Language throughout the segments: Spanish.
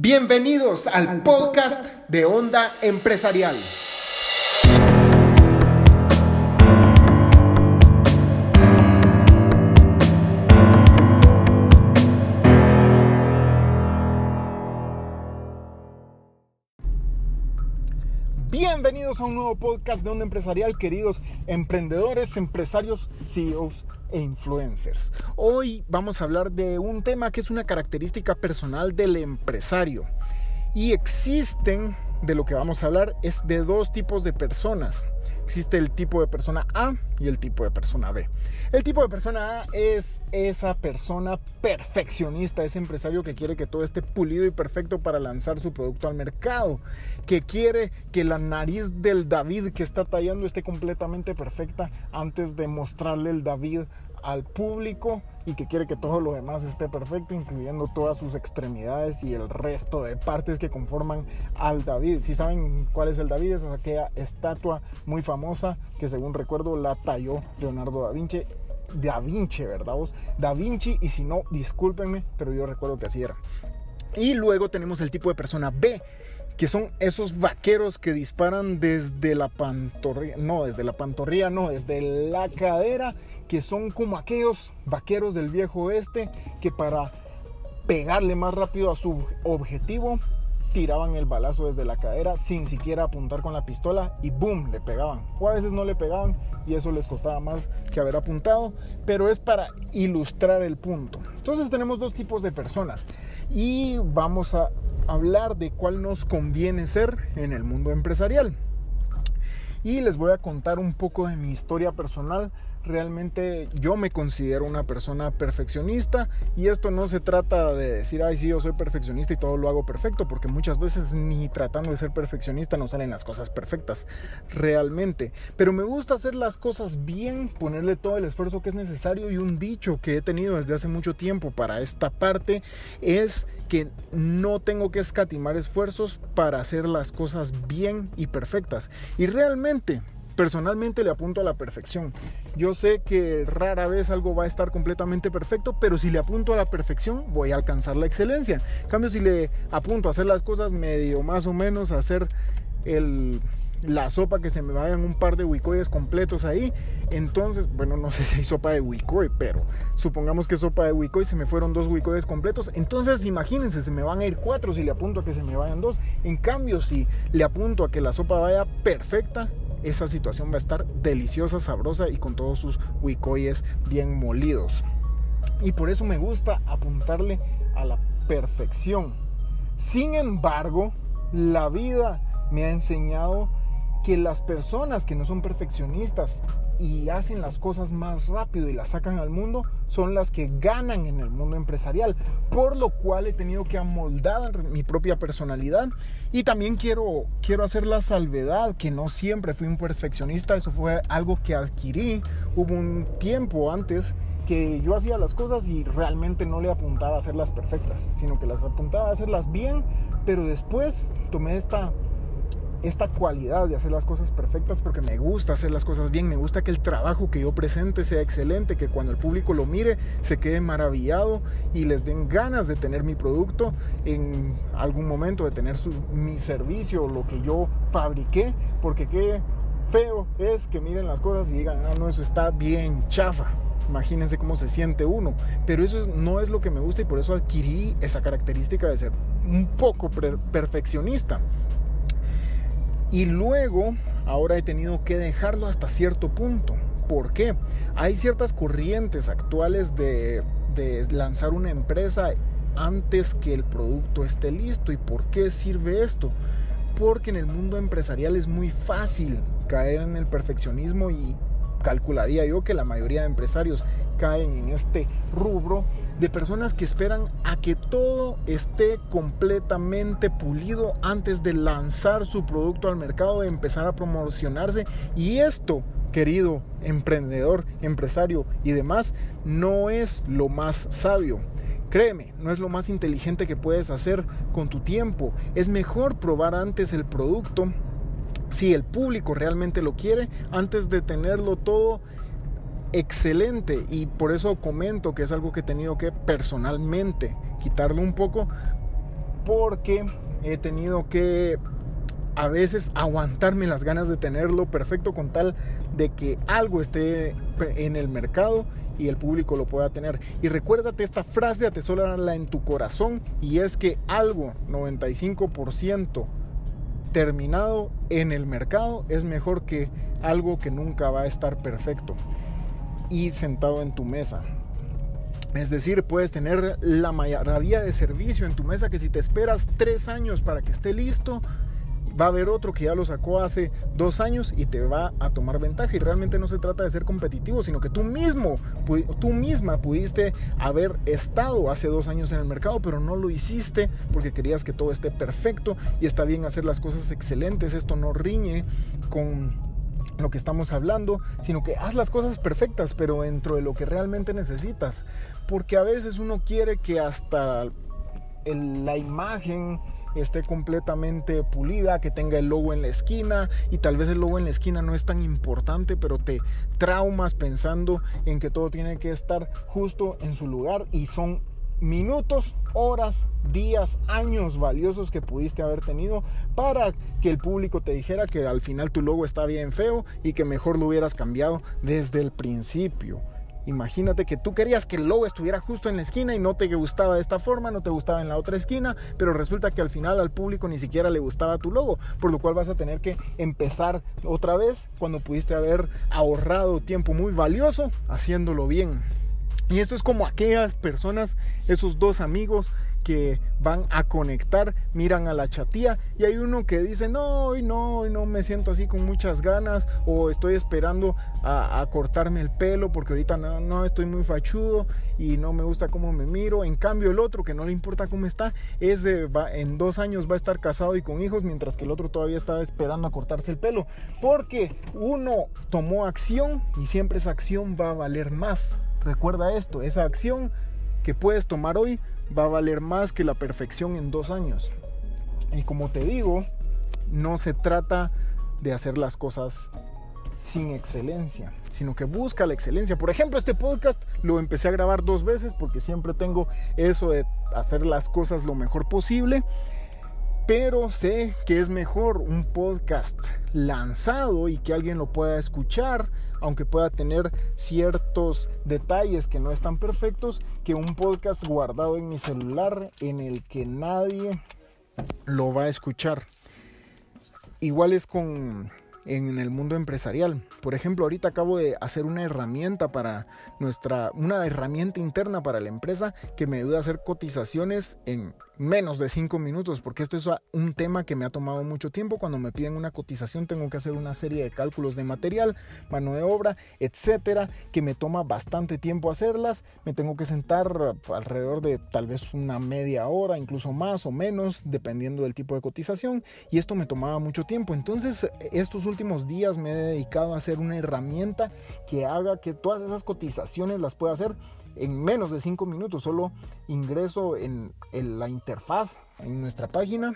Bienvenidos al podcast de Onda Empresarial. Bienvenidos a un nuevo podcast de Onda Empresarial, queridos emprendedores, empresarios, CEOs e influencers. Hoy vamos a hablar de un tema que es una característica personal del empresario. Y existen, de lo que vamos a hablar, es de dos tipos de personas. Existe el tipo de persona A y el tipo de persona B. El tipo de persona A es esa persona perfeccionista, ese empresario que quiere que todo esté pulido y perfecto para lanzar su producto al mercado, que quiere que la nariz del David que está tallando esté completamente perfecta antes de mostrarle el David al público y que quiere que todo lo demás esté perfecto, incluyendo todas sus extremidades y el resto de partes que conforman al David. Si saben cuál es el David, es aquella estatua muy famosa que según recuerdo la talló Leonardo da Vinci. Da Vinci, ¿verdad vos? Da Vinci, y si no, discúlpenme, pero yo recuerdo que así era. Y luego tenemos el tipo de persona B, que son esos vaqueros que disparan desde la pantorrilla, no, desde la pantorrilla, no, desde la cadera que son como aquellos vaqueros del viejo oeste que para pegarle más rápido a su objetivo tiraban el balazo desde la cadera sin siquiera apuntar con la pistola y boom, le pegaban. O a veces no le pegaban y eso les costaba más que haber apuntado, pero es para ilustrar el punto. Entonces tenemos dos tipos de personas y vamos a hablar de cuál nos conviene ser en el mundo empresarial. Y les voy a contar un poco de mi historia personal realmente yo me considero una persona perfeccionista y esto no se trata de decir, ay, sí, yo soy perfeccionista y todo lo hago perfecto, porque muchas veces ni tratando de ser perfeccionista no salen las cosas perfectas, realmente. Pero me gusta hacer las cosas bien, ponerle todo el esfuerzo que es necesario y un dicho que he tenido desde hace mucho tiempo para esta parte es que no tengo que escatimar esfuerzos para hacer las cosas bien y perfectas. Y realmente personalmente le apunto a la perfección. Yo sé que rara vez algo va a estar completamente perfecto, pero si le apunto a la perfección voy a alcanzar la excelencia. En cambio, si le apunto a hacer las cosas medio más o menos, a hacer la sopa que se me vayan un par de wicoides completos ahí. Entonces, bueno, no sé si hay sopa de wicoy, pero supongamos que sopa de wicoy se me fueron dos wicoides completos. Entonces, imagínense, se me van a ir cuatro si le apunto a que se me vayan dos. En cambio, si le apunto a que la sopa vaya perfecta, esa situación va a estar deliciosa, sabrosa y con todos sus huicoyes bien molidos. Y por eso me gusta apuntarle a la perfección. Sin embargo, la vida me ha enseñado que las personas que no son perfeccionistas y hacen las cosas más rápido y las sacan al mundo son las que ganan en el mundo empresarial, por lo cual he tenido que amoldar mi propia personalidad. Y también quiero, quiero hacer la salvedad que no siempre fui un perfeccionista, eso fue algo que adquirí, hubo un tiempo antes que yo hacía las cosas y realmente no le apuntaba a hacerlas perfectas, sino que las apuntaba a hacerlas bien, pero después tomé esta esta cualidad de hacer las cosas perfectas porque me gusta hacer las cosas bien, me gusta que el trabajo que yo presente sea excelente, que cuando el público lo mire se quede maravillado y les den ganas de tener mi producto en algún momento, de tener mi servicio, lo que yo fabriqué, porque qué feo es que miren las cosas y digan, ah, no, eso está bien chafa. Imagínense cómo se siente uno. Pero eso no es lo que me gusta y por eso adquirí esa característica de ser un poco perfeccionista. Y luego, ahora he tenido que dejarlo hasta cierto punto. ¿Por qué? Hay ciertas corrientes actuales de, lanzar una empresa antes que el producto esté listo. ¿Y por qué sirve esto? Porque en el mundo empresarial es muy fácil caer en el perfeccionismo y calcularía yo que la mayoría de empresarios caen en este rubro de personas que esperan a que todo esté completamente pulido antes de lanzar su producto al mercado, de empezar a promocionarse. Y esto, querido emprendedor, empresario y demás, no es lo más sabio. Créeme, no es lo más inteligente que puedes hacer con tu tiempo. Es mejor probar antes el producto si el público realmente lo quiere antes de tenerlo todo excelente y por eso comento que es algo que he tenido que personalmente quitarlo un poco porque he tenido que a veces aguantarme las ganas de tenerlo perfecto con tal de que algo esté en el mercado y el público lo pueda tener. Y recuérdate esta frase, atesórala en tu corazón y es que algo 95% terminado en el mercado es mejor que algo que nunca va a estar perfecto y sentado en tu mesa. Es decir, puedes tener la maravilla de servicio en tu mesa que si te esperas tres años para que esté listo, va a haber otro que ya lo sacó hace dos años y te va a tomar ventaja. Y realmente no se trata de ser competitivo, sino que tú mismo, tú misma pudiste haber estado hace dos años en el mercado, pero no lo hiciste porque querías que todo esté perfecto y está bien hacer las cosas excelentes. Esto no riñe con lo que estamos hablando, sino que haz las cosas perfectas, pero dentro de lo que realmente necesitas. Porque a veces uno quiere que hasta la imagen esté completamente pulida, que tenga el logo en la esquina y tal vez el logo en la esquina no es tan importante, pero te traumas pensando en que todo tiene que estar justo en su lugar y son minutos, horas, días, años valiosos que pudiste haber tenido para que el público te dijera que al final tu logo está bien feo y que mejor lo hubieras cambiado desde el principio. Imagínate que tú querías que el logo estuviera justo en la esquina y no te gustaba de esta forma, no te gustaba en la otra esquina, pero resulta que al final al público ni siquiera le gustaba tu logo, por lo cual vas a tener que empezar otra vez cuando pudiste haber ahorrado tiempo muy valioso haciéndolo bien. Y esto es como aquellas personas, esos dos amigos van a conectar, miran a la chatía y hay uno que dice, no, hoy no, hoy no me siento así con muchas ganas o estoy esperando a, cortarme el pelo porque ahorita no, no, estoy muy fachudo y no me gusta cómo me miro. En cambio el otro que no le importa cómo está, es va, en dos años va a estar casado y con hijos mientras que el otro todavía está esperando a cortarse el pelo. Porque uno tomó acción y siempre esa acción va a valer más. Recuerda esto, esa acción que puedes tomar hoy va a valer más que la perfección en dos años. Y como te digo, no se trata de hacer las cosas sin excelencia, sino que busca la excelencia. Por ejemplo, este podcast lo empecé a grabar dos veces porque siempre tengo eso de hacer las cosas lo mejor posible pero sé que es mejor un podcast lanzado y que alguien lo pueda escuchar, aunque pueda tener ciertos detalles que no están perfectos, que un podcast guardado en mi celular en el que nadie lo va a escuchar. Igual es con en el mundo empresarial. Por ejemplo, ahorita acabo de hacer una herramienta para nuestra, una herramienta interna para la empresa que me ayuda a hacer cotizaciones en menos de 5 minutos, porque esto es un tema que me ha tomado mucho tiempo. Cuando me piden una cotización tengo que hacer una serie de cálculos de material, mano de obra, etcétera, que me toma bastante tiempo hacerlas. Me tengo que sentar alrededor de tal vez una media hora, incluso más o menos, dependiendo del tipo de cotización, y esto me tomaba mucho tiempo. Entonces, estos últimos días me he dedicado a hacer una herramienta que haga que todas esas cotizaciones las pueda hacer en menos de 5 minutos. Solo ingreso en, la interfaz en nuestra página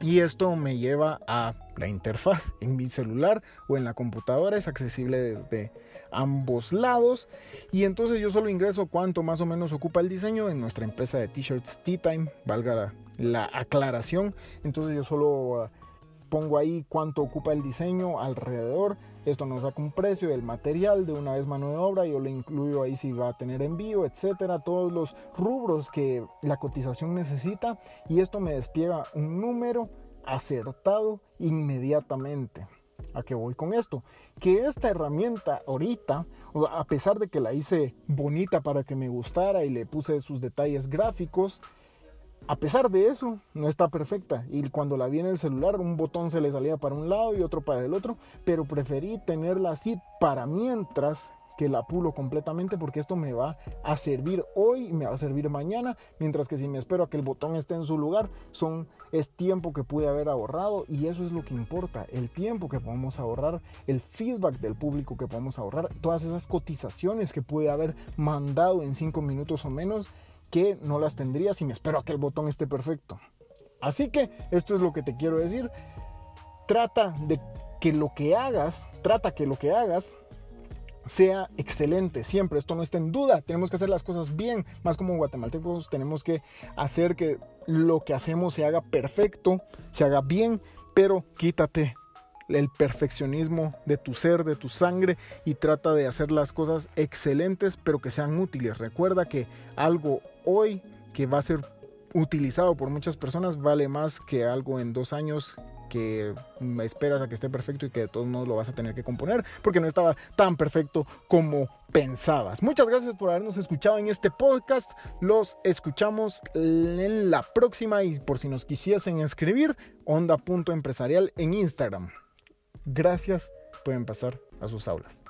y esto me lleva a la interfaz en mi celular o en la computadora. Es accesible desde ambos lados. Y entonces yo solo ingreso cuánto más o menos ocupa el diseño en nuestra empresa de t-shirts Tea Time, valga la, la, aclaración. Entonces yo solo pongo ahí cuánto ocupa el diseño alrededor. Esto nos saca un precio del material, de una vez mano de obra, yo le incluyo ahí si va a tener envío, etcétera, todos los rubros que la cotización necesita y esto me despliega un número acertado inmediatamente. ¿A qué voy con esto? Que esta herramienta ahorita, a pesar de que la hice bonita para que me gustara y le puse sus detalles gráficos, a pesar de eso, no está perfecta. Y cuando la vi en el celular, un botón se le salía para un lado y otro para el otro. Pero preferí tenerla así para mientras que la pulo completamente porque esto me va a servir hoy y me va a servir mañana, mientras que si me espero a que el botón esté en su lugar, son es tiempo que pude haber ahorrado y eso es lo que importa, el tiempo que podemos ahorrar, el feedback del público que podemos ahorrar, todas esas cotizaciones que pude haber mandado en cinco minutos o menos que no las tendría si me espero a que el botón esté perfecto. Así que esto es lo que te quiero decir. Trata de que lo que hagas, trata que lo que hagas sea excelente siempre. Esto no está en duda. Tenemos que hacer las cosas bien. Más como guatemaltecos tenemos que hacer que lo que hacemos se haga perfecto, se haga bien, pero quítate el perfeccionismo de tu ser, de tu sangre y trata de hacer las cosas excelentes pero que sean útiles. Recuerda que algo hoy que va a ser utilizado por muchas personas vale más que algo en dos años que esperas a que esté perfecto y que de todos modos lo vas a tener que componer porque no estaba tan perfecto como pensabas. Muchas gracias por habernos escuchado en este podcast. Los escuchamos en la próxima y por si nos quisiesen escribir, onda.empresarial en Instagram. Gracias, pueden pasar a sus aulas.